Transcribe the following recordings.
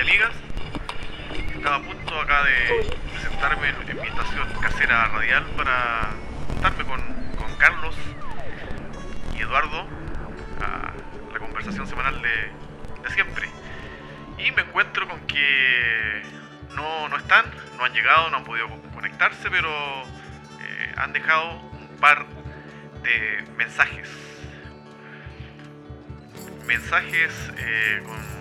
y amigas. Estaba a punto acá de presentarme en mi estación casera radial para juntarme con, con Carlos y Eduardo a la conversación semanal de, siempre. Y me encuentro con que no, no están, no han llegado, no han podido conectarse, pero eh, han dejado un par de mensajes. Mensajes eh, con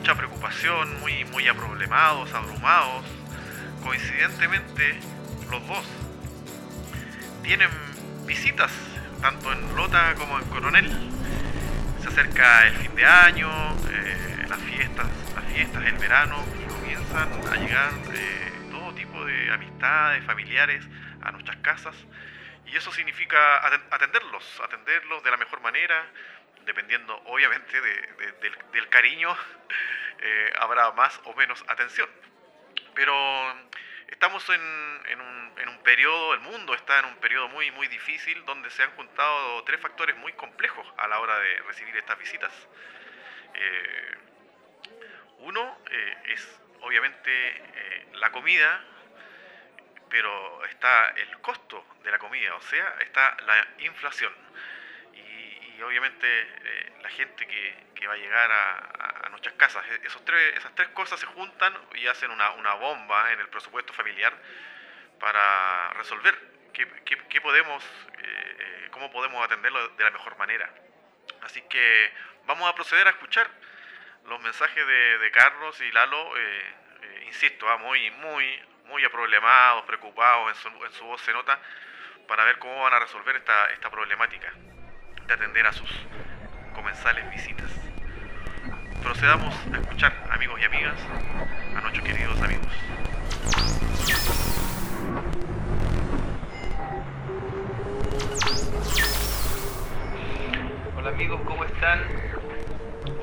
mucha preocupación, muy, muy aproblemados, abrumados. Coincidentemente, los dos tienen visitas, tanto en Lota como en Coronel. Se acerca el fin de año, eh, las fiestas, las fiestas, el verano, comienzan a llegar eh, todo tipo de amistades, familiares a nuestras casas. Y eso significa aten- atenderlos, atenderlos de la mejor manera, dependiendo obviamente de- de- del, del cariño, eh, habrá más o menos atención. Pero estamos en, en un, en un periodo, el mundo está en un periodo muy, muy difícil donde se han juntado tres factores muy complejos a la hora de recibir estas visitas. Eh, uno eh, es obviamente eh, la comida, pero está el costo de la comida, o sea, está la inflación. Obviamente eh, la gente que, va a llegar a, nuestras casas, e- esos tres, esas tres cosas se juntan y hacen una, una bomba en el presupuesto familiar para resolver qué, qué- podemos, eh, eh, cómo podemos atenderlo de la mejor manera. Así que vamos a proceder a escuchar los mensajes de, Carlos y Lalo, insisto, ah, muy, muy, muy aproblemados, preocupados, en su, en su voz se nota, para ver cómo van a resolver esta, esta problemática de atender a sus comensales visitas. Procedamos a escuchar, amigos y amigas, a nuestros queridos amigos. Hola amigos, ¿cómo están?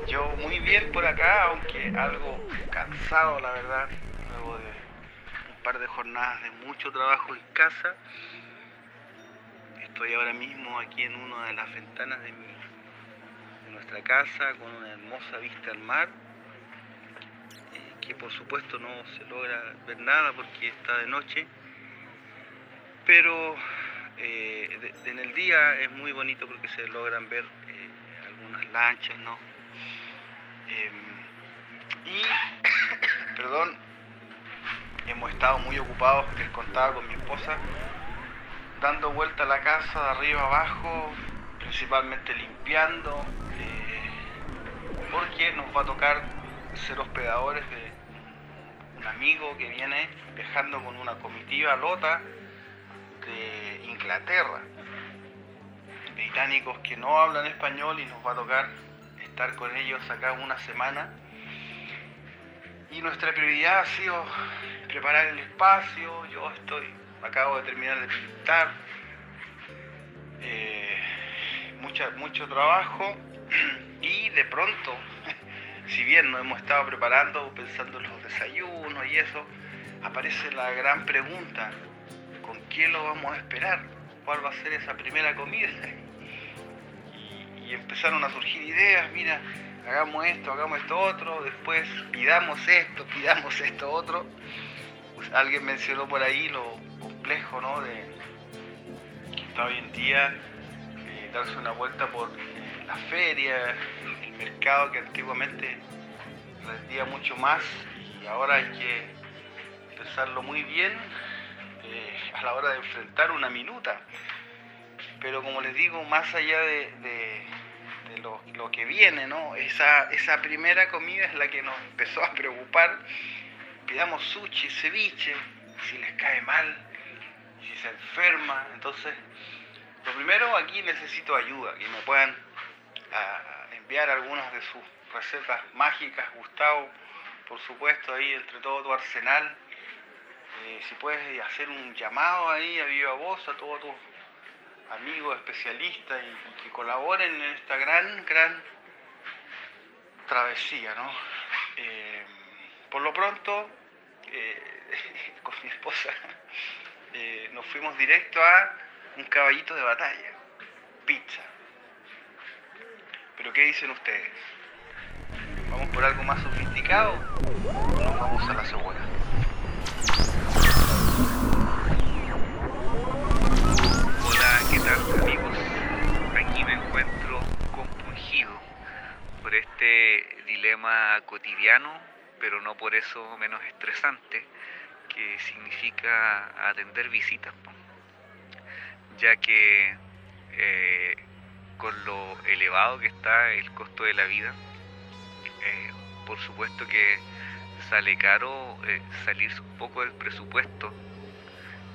Yo muy bien por acá, aunque algo cansado la verdad, luego de un par de jornadas de mucho trabajo en casa. Estoy ahora mismo aquí en una de las ventanas de, nuestra casa con una hermosa vista al mar, eh, que por supuesto no se logra ver nada porque está de noche, pero eh, en el día es muy bonito porque se logran ver eh, algunas lanchas, ¿no? Em, y, perdón, hemos estado muy ocupados, les con mi esposa, dando vuelta a la casa de arriba abajo, principalmente limpiando, eh, porque nos va a tocar ser hospedadores de un amigo que viene viajando con una comitiva lota de Inglaterra, británicos que no hablan español y nos va a tocar estar con ellos acá una semana. Y nuestra prioridad ha sido preparar el espacio, yo estoy, acabo de terminar de pintar, eh, mucha, mucho trabajo y de pronto, si bien nos hemos estado preparando, pensando en los desayunos y eso, aparece la gran pregunta, ¿con qué lo vamos a esperar? ¿Cuál va a ser esa primera comida? Y, y empezaron a surgir ideas, mira, hagamos esto, hagamos esto otro, después pidamos esto, pidamos esto otro. Pues alguien mencionó por ahí lo complejo, ¿no? De está hoy en día eh, darse una vuelta por eh, la feria, el mercado que antiguamente rendía mucho más y ahora hay que pensarlo muy bien eh, a la hora de enfrentar una minuta. Pero como les digo, más allá de, lo que viene, ¿no? Esa, esa primera comida es la que nos empezó a preocupar. Pidamos sushi, ceviche, si les cae mal, si se enferma. Entonces, lo primero aquí necesito ayuda, que me puedan ah, enviar algunas de sus recetas mágicas, Gustavo, por supuesto, ahí entre todo tu arsenal. Eh, si puedes hacer un llamado ahí a viva voz a todos tus amigos especialistas y, que colaboren en esta gran, gran travesía, ¿no? Eh, por lo pronto, eh, con mi esposa, eh, nos fuimos directo a un caballito de batalla, pizza. Pero ¿qué dicen ustedes? ¿Vamos por algo más sofisticado? Nos vamos a la segura. Hola, ¿qué tal amigos? Aquí me encuentro compungido por este dilema cotidiano, pero no por eso menos estresante, que significa atender visitas. Ya que eh, con lo elevado que está el costo de la vida, eh, por supuesto que sale caro eh, salirse un poco del presupuesto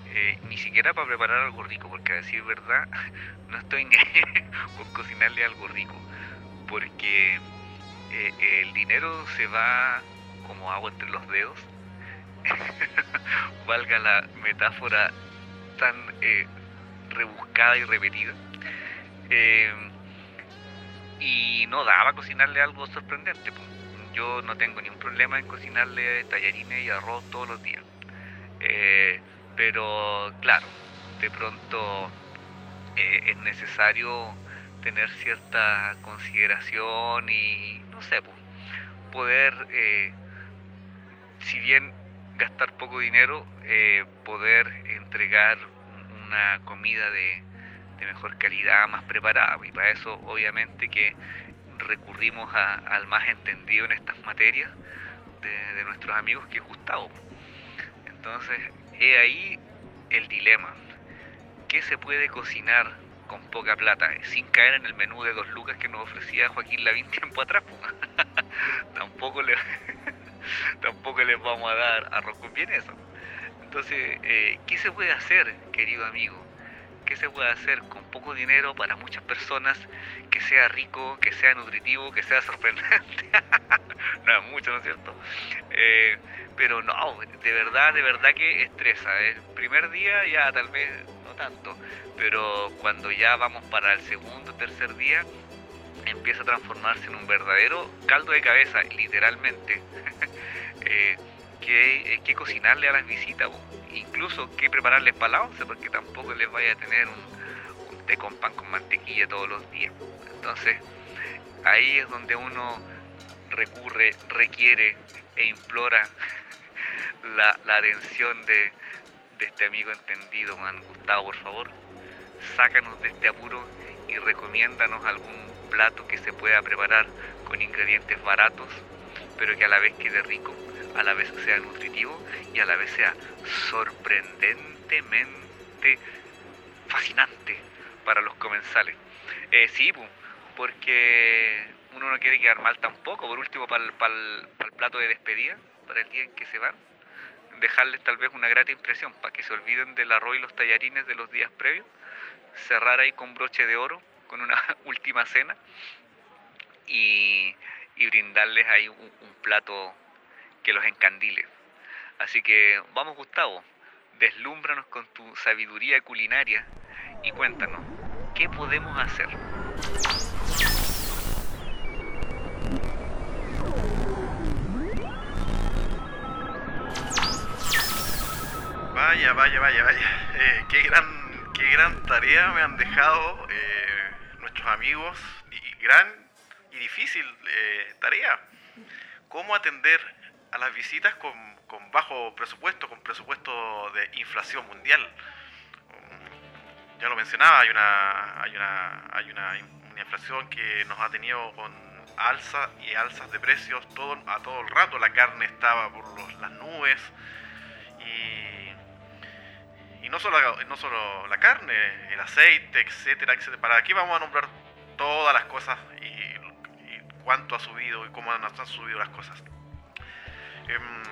eh, ni siquiera para preparar algo rico, porque a decir verdad, no estoy ni con cocinarle algo rico, porque el dinero se va como agua entre los dedos, valga la metáfora tan eh, rebuscada y repetida, eh, y no daba cocinarle algo sorprendente. Yo no tengo ningún problema en cocinarle tallarines y arroz todos los días. Eh, pero claro, de pronto eh, es necesario tener cierta consideración y no sé, poder, si bien gastar poco dinero, eh, poder entregar un- una comida de, mejor calidad, más preparada. Y para eso obviamente que recurrimos a- al más entendido en estas materias de, de nuestros amigos, que es Gustavo. Entonces, he ahí el dilema. ¿Qué se puede cocinar con poca plata? Sin caer en el menú de dos lucas que nos ofrecía Joaquín Lavín tiempo atrás. po. tampoco, le, tampoco les vamos a dar arroz con eso. Entonces, eh, ¿qué se puede hacer, querido amigo? ¿Qué se puede hacer con poco dinero para muchas personas que sea rico, que sea nutritivo, que sea sorprendente? no es mucho, ¿no es cierto? Eh, pero no, de verdad, de verdad que estresa. El primer día ya tal vez no tanto, pero cuando ya vamos para el segundo, tercer día, empieza a transformarse en un verdadero caldo de cabeza, literalmente. Eh, que, eh, que cocinarle a las visitas, incluso que prepararles para la once, porque tampoco les vaya a tener un, un té con pan con mantequilla todos los días. Entonces, ahí es donde uno recurre, requiere e implora la, la atención de, de este amigo entendido, man. Gustavo, por favor, sácanos de este apuro y recomiéndanos algún plato que se pueda preparar con ingredientes baratos, pero que a la vez quede rico, a la vez sea nutritivo y a la vez sea sorprendentemente fascinante para los comensales. Eh, sí, porque uno no quiere quedar mal tampoco, por último para el- para el plato de despedida, para el día en que se van, dejarles tal vez una grata impresión, para que se olviden del arroz y los tallarines de los días previos, cerrar ahí con broche de oro, con una última cena, y, brindarles ahí un, un plato que los encandile. Así que vamos Gustavo, deslúmbranos con tu sabiduría culinaria y cuéntanos, ¿qué podemos hacer? Vaya, vaya, vaya, vaya. Eh, qué, gran, qué gran tarea me han dejado eh, nuestros amigos. Y gran y difícil eh, tarea. ¿Cómo atender a las visitas con, con bajo presupuesto, con presupuesto de inflación mundial? Mm, Ya lo mencionaba, hay una, hay una, hay una, una inflación que nos ha tenido con alza y alzas de precios todo, a todo el rato. La carne estaba por los- las nubes y no solo no solo la carne, el aceite, etcétera, etcétera. Para aquí vamos a nombrar todas las cosas y, y cuánto ha subido y cómo han, han subido las cosas. Em,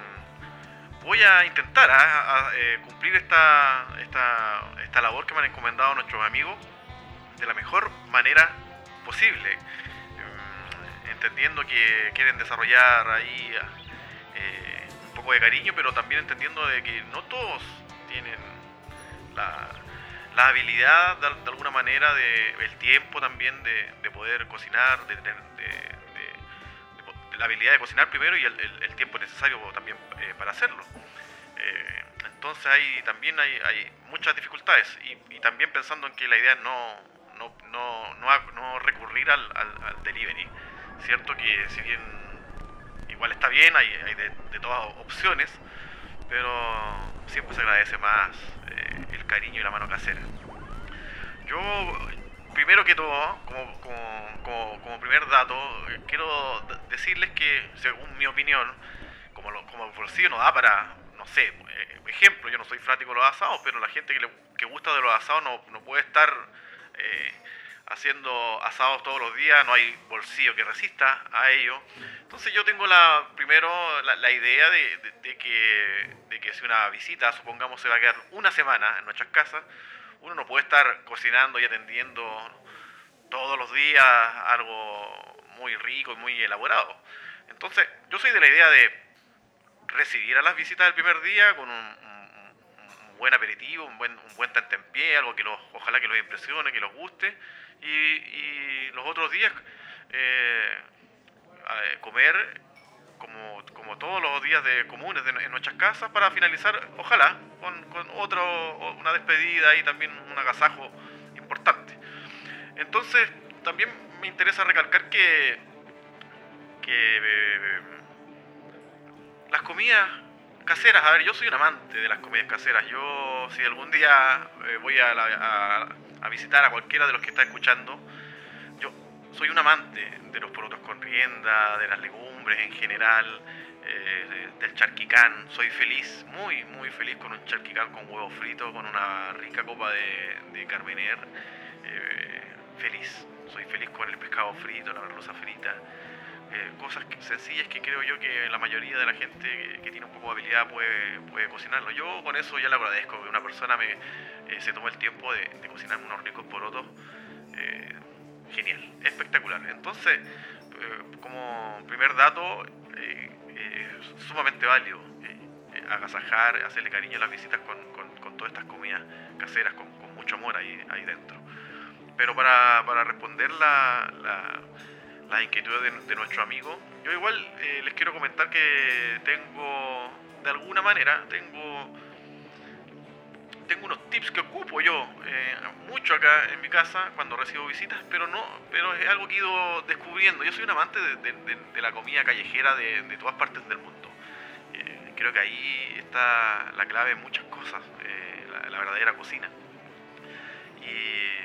voy a intentar ah, a- eh, cumplir esta, esta, esta labor que me han encomendado nuestros amigos de la mejor manera posible. Em, entendiendo que quieren desarrollar ahí eh, un poco de cariño, pero también entendiendo de que no todos tienen la, la habilidad de, de alguna manera, de, el tiempo también de, de poder cocinar, de de, la habilidad de cocinar primero y el, el- el tiempo necesario también eh, para hacerlo. Eh, entonces hay, también hay, hay muchas dificultades y, y también pensando en que la idea es no, no, no, no, no recurrir al, al- al delivery. Cierto que si bien igual está bien, hay, hay de todas opciones, pero siempre se agradece más eh, el cariño y la mano casera. Yo, primero que todo, como, como, como, como primer dato, eh, quiero decirles que, según mi opinión, como, lo, como el bolsillo no da para, no sé, eh, ejemplo, yo no soy fanático de los asados, pero la gente que, le, que gusta de los asados no, no puede estar eh, haciendo asados todos los días, no hay bolsillo que resista a ello. Entonces yo tengo la primero la, la idea de, de- de que, de que si una visita, supongamos, se va a quedar una semana en nuestras casas, uno no puede estar cocinando y atendiendo todos los días algo muy rico y muy elaborado. Entonces yo soy de la idea de recibir a las visitas el primer día con un, un- buen aperitivo, un buen, un buen tentempié, algo que los, ojalá que los impresione, que los guste, y, los otros días eh, comer como, como todos los días de comunes de, en nuestras casas para finalizar, ojalá, con, con otro, una despedida y también un agasajo importante. Entonces, también me interesa recalcar que, que eh, las comidas caseras, a ver, yo soy un amante de las comidas caseras. Yo, si algún día eh, voy a, la- a- visitar a cualquiera de los que está escuchando, yo soy un amante de los porotos con rienda, de las legumbres en general, eh, de- del charquicán. Soy feliz, muy, muy feliz con un charquicán con huevo frito, con una rica copa de, de carmener. eh, feliz, soy feliz con el pescado frito, la merluza frita. Eh, cosas sencillas que creo yo que la mayoría de la gente que, tiene un poco de habilidad puede, puede cocinarlo. Yo con eso ya le agradezco que una persona me, eh, se tome el tiempo de, de cocinar unos ricos porotos. eh, genial, espectacular. Entonces, eh, como primer dato, eh, sumamente válido agasajar, hacerle cariño a las visitas con, con- todas estas comidas caseras, con, mucho amor ahí, ahí dentro. Pero para, para responder la, las inquietudes de, de nuestro amigo, yo igual eh, les quiero comentar que tengo, de alguna manera, tengo tengo unos tips que ocupo yo eh, mucho acá en mi casa cuando recibo visitas, pero no, pero es algo que he ido descubriendo. Yo soy un amante de, de- de- de la comida callejera de, de todas partes del mundo. Eh, creo que ahí está la clave en muchas cosas, eh, la, la verdadera cocina. Y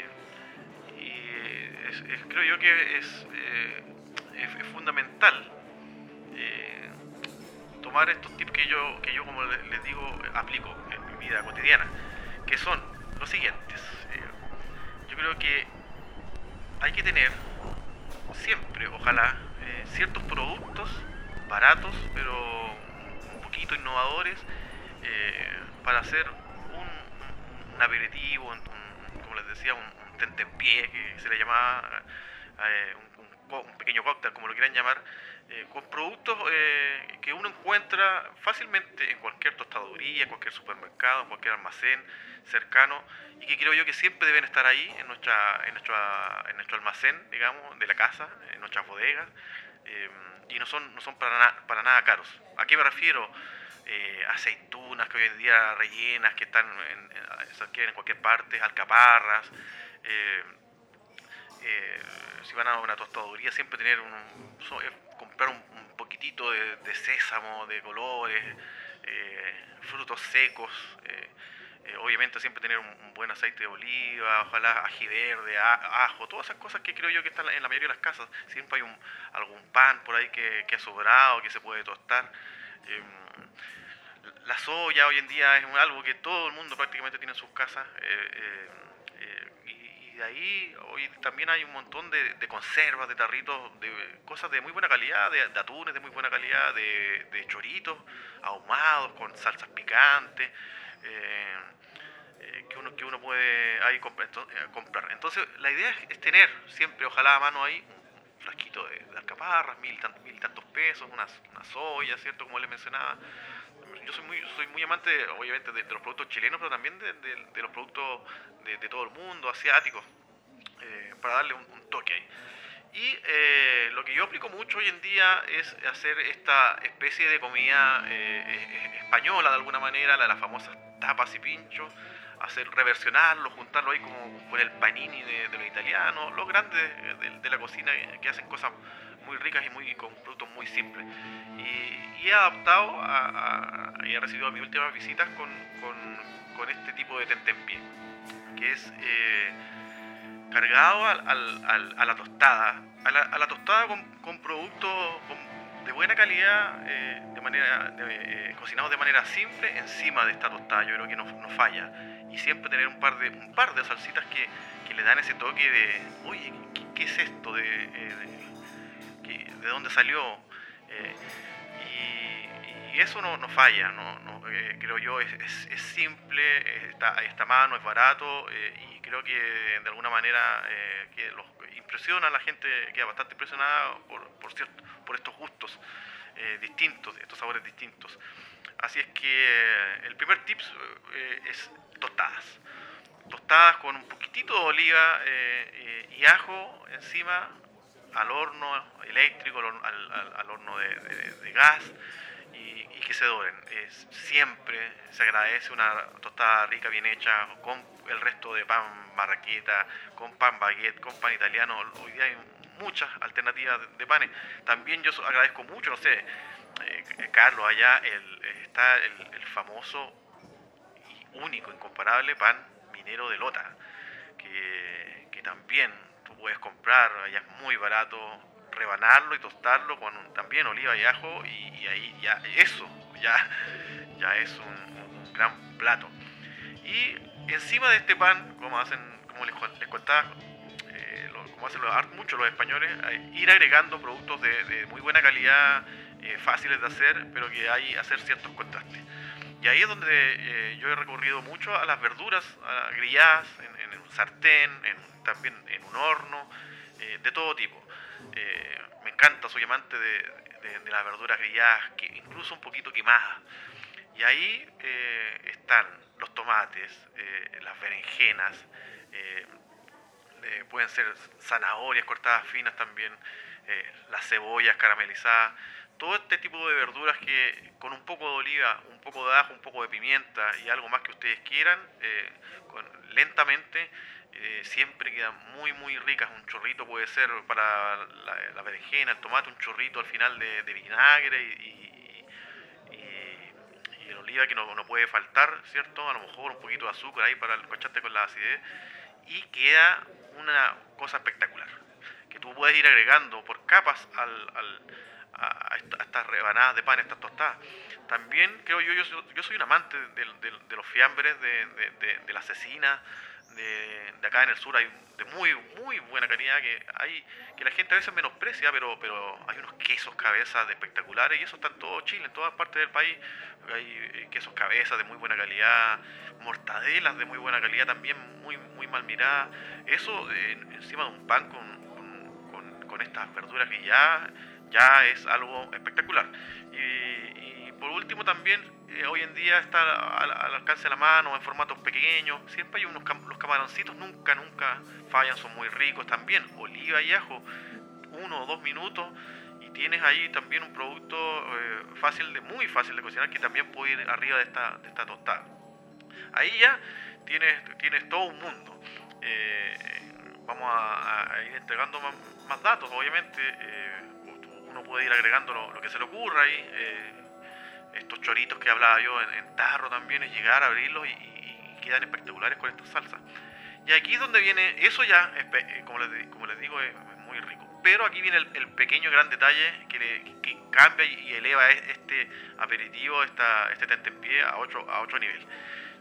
creo yo que es, eh, es- fundamental eh, tomar estos tips que yo, que yo como le- les digo, aplico en mi vida cotidiana, que son los siguientes. Eh, yo creo que hay que tener siempre, ojalá, ciertos productos baratos, pero un poquito innovadores, para hacer un, aperitivo, un- como les decía, un tentempié, que se le llamaba eh, un, pequeño cóctel, como lo quieran llamar, eh, con productos eh, que uno encuentra fácilmente en cualquier tostaduría, en cualquier supermercado, en cualquier almacén cercano y que creo yo que siempre deben estar ahí en nuestra en nuestra en nuestro almacén, digamos, de la casa, en nuestras bodegas eh, y no son no son para nada caros. ¿A qué me refiero? Eh, aceitunas que hoy en día rellenas que están en, en- en cualquier parte, alcaparras. Eh, eh, si van a una tostaduría, siempre tener un, eh, comprar un, poquitito de, de sésamo, de colores, frutos secos. obviamente siempre tener un, buen aceite de oliva, ojalá ají verde, ajo, todas esas cosas que creo yo que están en la mayoría de las casas. Siempre hay un, algún pan por ahí que, que ha sobrado, que se puede tostar. Em, la soya hoy en día es algo que todo el mundo prácticamente tiene en sus casas. Y, de ahí hoy también hay un montón de, conservas, de tarritos, de cosas de muy buena calidad, de, de atunes de muy buena calidad, de, choritos ahumados con salsas picantes. eh, eh, que uno que uno puede ahí ento- eh, comprar. Entonces, la idea es, tener siempre, ojalá a mano ahí, un frasquito de, alcaparras, mil, tan- mil tantos pesos, una, una soya, ¿cierto? Como les mencionaba. Yo soy muy, soy muy amante, obviamente, de, de los productos chilenos, pero también de, de- de los productos de, todo el mundo, asiáticos, eh, para darle un, un toque ahí. Y eh, lo que yo aplico mucho hoy en día es hacer esta especie de comida eh, española de alguna manera, la, las famosas tapas y pinchos, hacer reversionarlo, juntarlo ahí como con el panini de, los italianos, los grandes eh, de, la cocina que hacen cosas muy ricas y muy con productos muy simples. Y, he adaptado a, y he recibido mis últimas visitas con, con, este tipo de tentempié, que es eh, cargado a la tostada, a la, tostada con, con productos de buena calidad, eh, de manera eh, cocinados de manera simple encima de esta tostada. Yo creo que no, no falla. Y siempre tener un par de, un par de salsitas que, que le dan ese toque de, oye, ¿qué, es esto? ¿De, de, de dónde salió? y, y, eso no, no falla, no, no creo yo, es, es, es simple, está, está mano, es barato y creo que de alguna manera los impresiona, la gente queda bastante impresionada por, por, estos gustos eh, distintos, estos sabores distintos. Así es que eh, el primer tips eh, es tostadas. Tostadas con un poquitito de oliva y ajo encima al horno eléctrico, al, horno de, gas y, que se doren. siempre se agradece una tostada rica, bien hecha, con el resto de pan marraqueta, con pan baguette, con pan italiano. Hoy día hay muchas alternativas de panes. También yo agradezco mucho, no sé, eh, Carlos, allá está el, famoso y único, incomparable pan minero de lota, que, que también puedes comprar, allá es muy barato, rebanarlo y tostarlo con también oliva y ajo y, ahí ya eso ya, ya es un gran plato. Y encima de este pan, como hacen, como les, contaba, eh, como hacen mucho los españoles, ir agregando productos de, muy buena calidad, eh, fáciles de hacer, pero que hay hacer ciertos contrastes. Y ahí es donde eh, yo he recurrido mucho a las verduras a grilladas en, un sartén, también en un horno, de todo tipo. me encanta, soy amante de, las verduras grilladas, que incluso un poquito quemadas. Y ahí están los tomates, eh, las berenjenas, eh, eh, pueden ser zanahorias cortadas finas también, las cebollas caramelizadas, todo este tipo de verduras que con un poco de oliva, un poco de ajo, un poco de pimienta y algo más que ustedes quieran, lentamente siempre quedan muy muy ricas. Un chorrito puede ser para la, berenjena, el tomate, un chorrito al final de, vinagre y, oliva que no, no, puede faltar, ¿cierto? A lo mejor un poquito de azúcar ahí para el cocharte con la acidez. Y queda una cosa espectacular, que tú puedes ir agregando por capas al, al, a, estas rebanadas de pan, estas tostadas. También creo yo, yo, yo soy un amante de, de, los fiambres, de, de la cecina, de, acá en el sur hay de muy muy buena calidad que hay que la gente a veces menosprecia pero pero hay unos quesos cabezas de espectaculares y eso está en todo Chile en todas partes del país hay eh, quesos cabezas de muy buena calidad mortadelas de muy buena calidad también muy muy mal miradas eso eh, encima de un pan con, con, con, estas verduras que ya es algo espectacular y por último también eh, hoy en día está al, alcance de la mano en formatos pequeños. Siempre hay unos los camaroncitos, nunca, nunca fallan, son muy ricos también. Oliva y ajo, uno o dos minutos y tienes ahí también un producto eh, fácil de, muy fácil de cocinar que también puede ir arriba de esta, de esta tostada. Ahí ya tienes, tienes todo un mundo. Eh, vamos a, ir entregando más, datos, obviamente. Uno puede ir agregando lo, que se le ocurra ahí estos choritos que hablaba yo en, tarro también, es llegar a abrirlos y, quedan espectaculares con estas salsas. Y aquí es donde viene, eso ya, eh, como, les, como les digo, es, muy rico. Pero aquí viene el, pequeño gran detalle que, que cambia y, eleva e, este aperitivo, esta, este tentempié a otro, a otro nivel.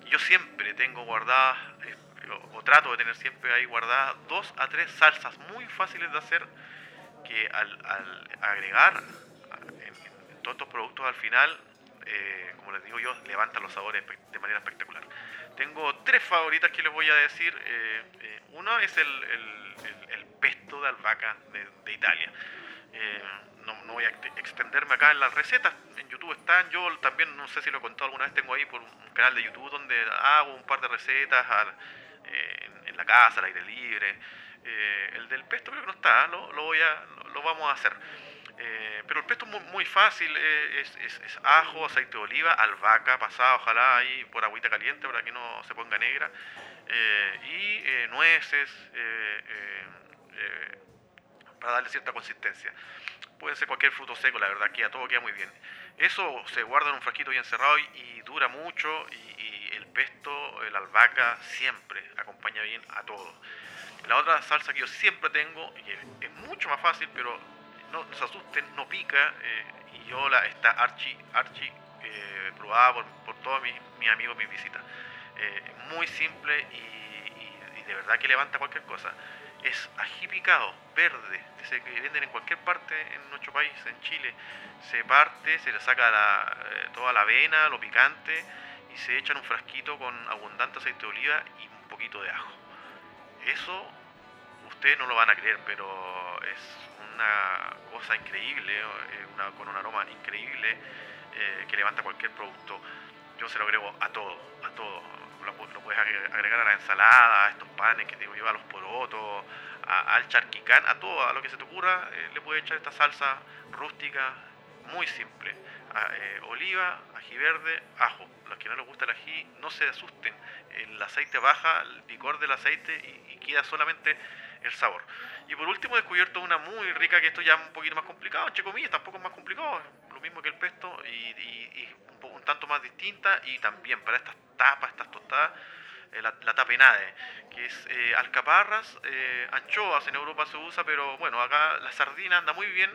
Yo siempre tengo guardadas, eh, o, trato de tener siempre ahí guardadas, dos a tres salsas muy fáciles de hacer que al, agregar en todos estos productos al final eh, como les digo yo, levantan los sabores de manera espectacular. Tengo tres favoritas que les voy a decir. Eh, eh, uno es el, el, pesto de albahaca de, Italia. No, no, voy a extenderme acá en las recetas. En YouTube están. Yo también, no sé si lo he contado alguna vez, tengo ahí por un canal de YouTube donde hago un par de recetas en, la casa, al aire libre. el del pesto creo que no está, lo, lo voy a, lo vamos a hacer. Eh, pero el pesto es muy, fácil, eh, es, ajo, aceite de oliva, albahaca pasada, ojalá ahí por agüita caliente para que no se ponga negra, eh, y nueces para darle cierta consistencia. puede ser cualquier fruto seco, la verdad, que a todo queda muy bien. Eso se guarda en un frasquito bien cerrado y, dura mucho y, el pesto, la albahaca, siempre acompaña bien a todo. La otra salsa que yo siempre tengo, y es, mucho más fácil, pero no, se asusten, no pica, eh, y yo la está archi, archi eh, probada por, todos mis, amigos, mis visitas. Eh, muy simple y, de verdad que levanta cualquier cosa es ají picado, verde, ese que venden en cualquier parte en nuestro país, en Chile. Se parte, se le saca eh, toda la avena, lo picante, y se echa en un frasquito con abundante aceite de oliva y un poquito de ajo. Eso ustedes no lo van a creer, pero es una cosa increíble, eh, con un aroma increíble eh, que levanta cualquier producto. Yo se lo agrego a todo, a todo lo, puedes agregar a la ensalada, a estos panes que te digo a los porotos, al charquicán, a todo, a lo que se te ocurra, eh, le puedes echar esta salsa rústica, muy simple. Eh, oliva, ají verde, ajo. Los que no les gusta el ají, no se asusten. El aceite baja, el picor del aceite y, queda solamente el sabor. Y por último he descubierto una muy rica, que esto ya es un poquito más complicado, entre comillas, tampoco es más complicado, lo mismo que el pesto y, un, tanto más distinta y también para estas tapas, estas tostadas, eh, la, la, tapenade, que es eh, alcaparras, eh, anchoas, en Europa se usa, pero bueno, acá la sardina anda muy bien,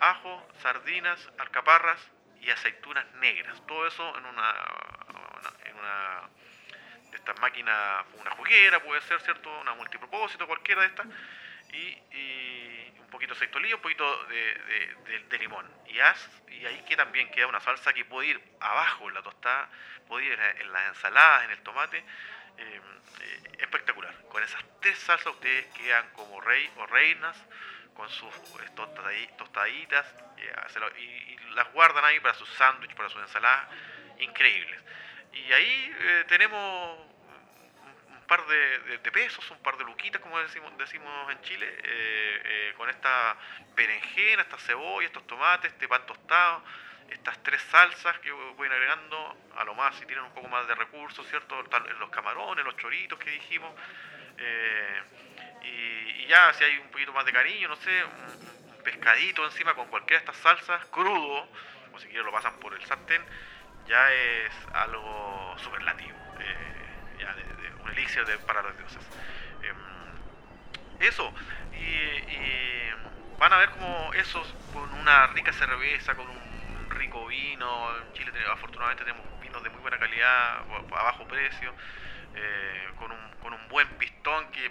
ajo, sardinas, alcaparras y aceitunas negras, todo eso en una, una de estas máquinas, una juguera puede ser, ¿cierto? Una multipropósito, cualquiera de estas, y, un poquito de oliva, un poquito de, limón. Y, y ahí que también queda una salsa que puede ir abajo en la tostada, puede ir en las ensaladas, en el tomate. Eh, eh, espectacular. Con esas tres salsas ustedes quedan como rey o reinas con sus eh, tostaditas y, las guardan ahí para sus sándwiches, para sus ensaladas. Increíbles. Y ahí tenemos par de, pesos, un par de luquitas, como decimos, decimos en Chile, eh, eh, con esta berenjena, esta cebolla, estos tomates, este pan tostado, estas tres salsas que voy agregando, a lo más si tienen un poco más de recursos, ¿cierto? Los camarones, los choritos que dijimos, eh, y, ya si hay un poquito más de cariño, no sé, un, pescadito encima con cualquiera de estas salsas, crudo, o si quieren lo pasan por el sartén, ya es algo superlativo un elixir de, para los dioses. Em, eso, y, van a ver como esos con una rica cerveza, con un rico vino. En Chile afortunadamente tenemos vinos de muy buena calidad, a bajo precio, eh, con, un, con un buen pistón, que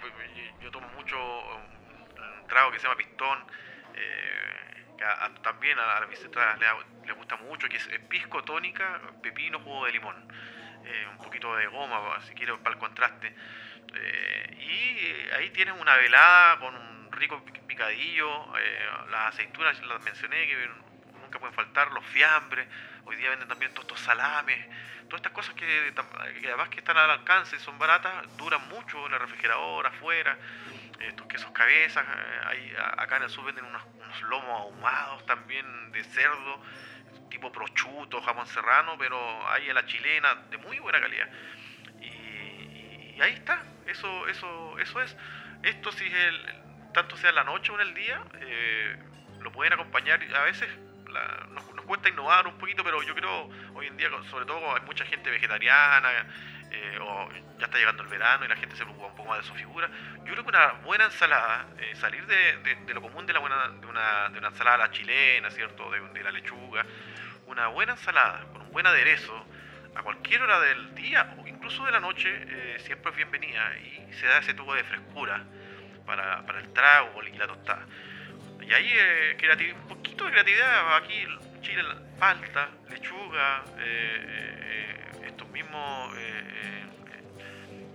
yo tomo mucho un trago que se llama pistón. Eh, también a, la visita le, gusta mucho, que es pisco tónica, pepino, jugo de limón. Eh, un poquito de goma, si quieres, para el contraste. Eh, y ahí tienes una velada con un rico picadillo, eh, las aceitunas las mencioné que nunca pueden faltar, los fiambres, hoy día venden también todos estos salames, todas estas cosas que, además que están al alcance, son baratas, duran mucho en la refrigeradora, afuera, estos quesos cabezas, hay, acá en el sur venden unos, lomos ahumados también de cerdo, tipo prosciutto, jamón serrano, pero hay en la chilena de muy buena calidad. Y, ahí está, eso, eso, eso es. Esto si el, tanto sea en la noche o en el día, eh, lo pueden acompañar. A veces nos, cuesta innovar un poquito, pero yo creo hoy en día, sobre todo hay mucha gente vegetariana, eh, o ya está llegando el verano y la gente se preocupa un poco más de su figura. Yo creo que una buena ensalada, eh, salir de, lo común de, la buena, de, una, ensalada la chilena, ¿cierto? De, de la lechuga, una buena ensalada con un buen aderezo a cualquier hora del día o incluso de la noche eh, siempre es bienvenida y se da ese tubo de frescura para, el trago y la tostada. Y ahí eh, un poquito de creatividad, aquí chile, palta, lechuga, eh, estos mismos,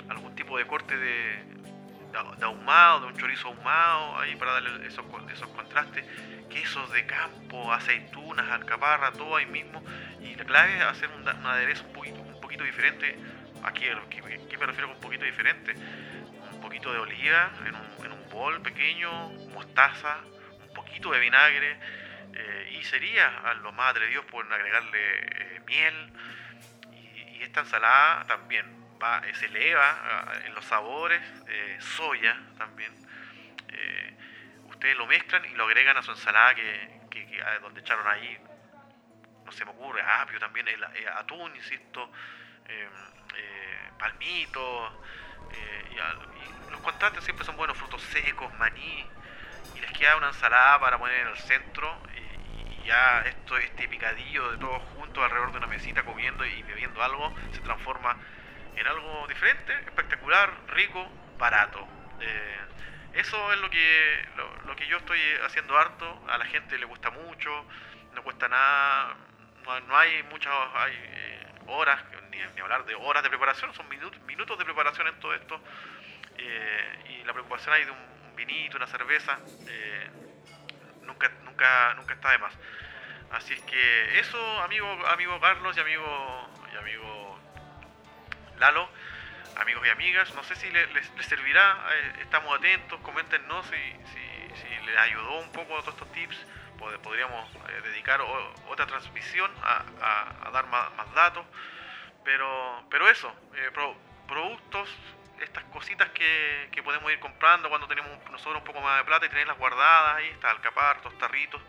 algún tipo de corte de, ahumado, de un chorizo ahumado, ahí para darle esos, esos contrastes quesos de campo, aceitunas, alcaparra, todo ahí mismo. Y la clave es hacer un, aderezo un poquito, un poquito diferente. Aquí, ¿qué, me refiero con un poquito diferente? Un poquito de oliva en un, bol pequeño, mostaza, un poquito de vinagre. Eh, y sería a los más atrevidos pueden agregarle eh, miel. Y, esta ensalada también va, se eleva ah, en los sabores, eh, soya también ustedes lo mezclan y lo agregan a su ensalada que, que- donde echaron ahí, no se me ocurre, apio también, el, eh, atún, insisto, eh, eh, eh, y, los contrastes siempre son buenos, frutos secos, maní, y les queda una ensalada para poner en el centro, ya esto, este picadillo de todos juntos alrededor de una mesita comiendo y bebiendo algo, se transforma en algo diferente, espectacular, rico, barato. Eh, eso es lo que, lo, que yo estoy haciendo harto, a la gente le gusta mucho, no cuesta nada, no, no hay muchas hay, eh, horas, ni, ni hablar de horas de preparación, son minutos, minutos de preparación en todo esto, eh, y la preocupación hay de un, vinito, una cerveza, nunca, nunca, nunca está de más. Así es que eso, amigo, amigo Carlos y amigo, y amigo Lalo, amigos y amigas, no sé si le- les, les servirá, eh, estamos atentos, coméntenos si, si, si les ayudó un poco todos estos tips, pod- podríamos eh, dedicar otra transmisión a, dar más, datos, pero, pero eso, eh, pro- productos, estas cositas que, que podemos ir comprando cuando tenemos nosotros un poco más de plata y tenerlas guardadas ahí, está alcapar, estos tarritos,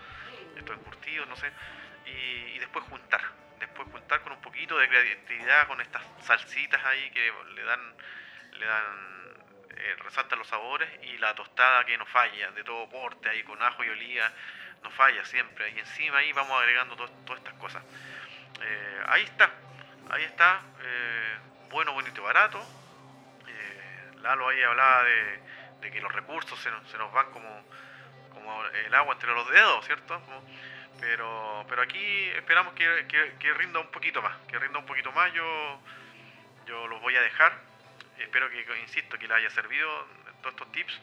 estos encurtidos, no sé, y, y después juntar, después juntar con un poquito de creatividad, con estas salsitas ahí que le dan, le dan, eh, resaltan los sabores y la tostada que no falla, de todo porte ahí con ajo y oliva, no falla siempre, y encima ahí vamos agregando to- todas estas cosas. Eh, ahí está, ahí está, eh, bueno, bonito y barato. Lalo ahí hablaba de, que los recursos se nos, se nos van como, el agua entre los dedos, ¿cierto? Pero, aquí esperamos que, rinda un poquito más, que rinda un poquito más. Yo, los voy a dejar. Espero que, insisto, que les haya servido todos estos tips.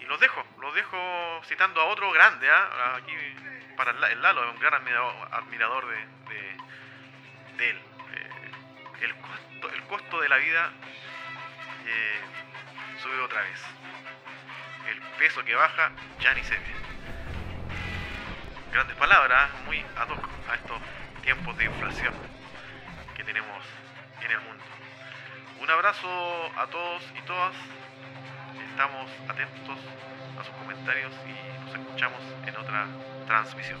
Y, los dejo, los dejo citando a otro grande, ¿ah? aquí para el, La- el Lalo, un gran admirador, de él. El, costo, el costo de la vida eh, sube otra vez. El peso que baja ya ni se ve. Grandes palabras, muy ad hoc a estos tiempos de inflación que tenemos en el mundo. Un abrazo a todos y todas. Estamos atentos a sus comentarios y nos escuchamos en otra transmisión.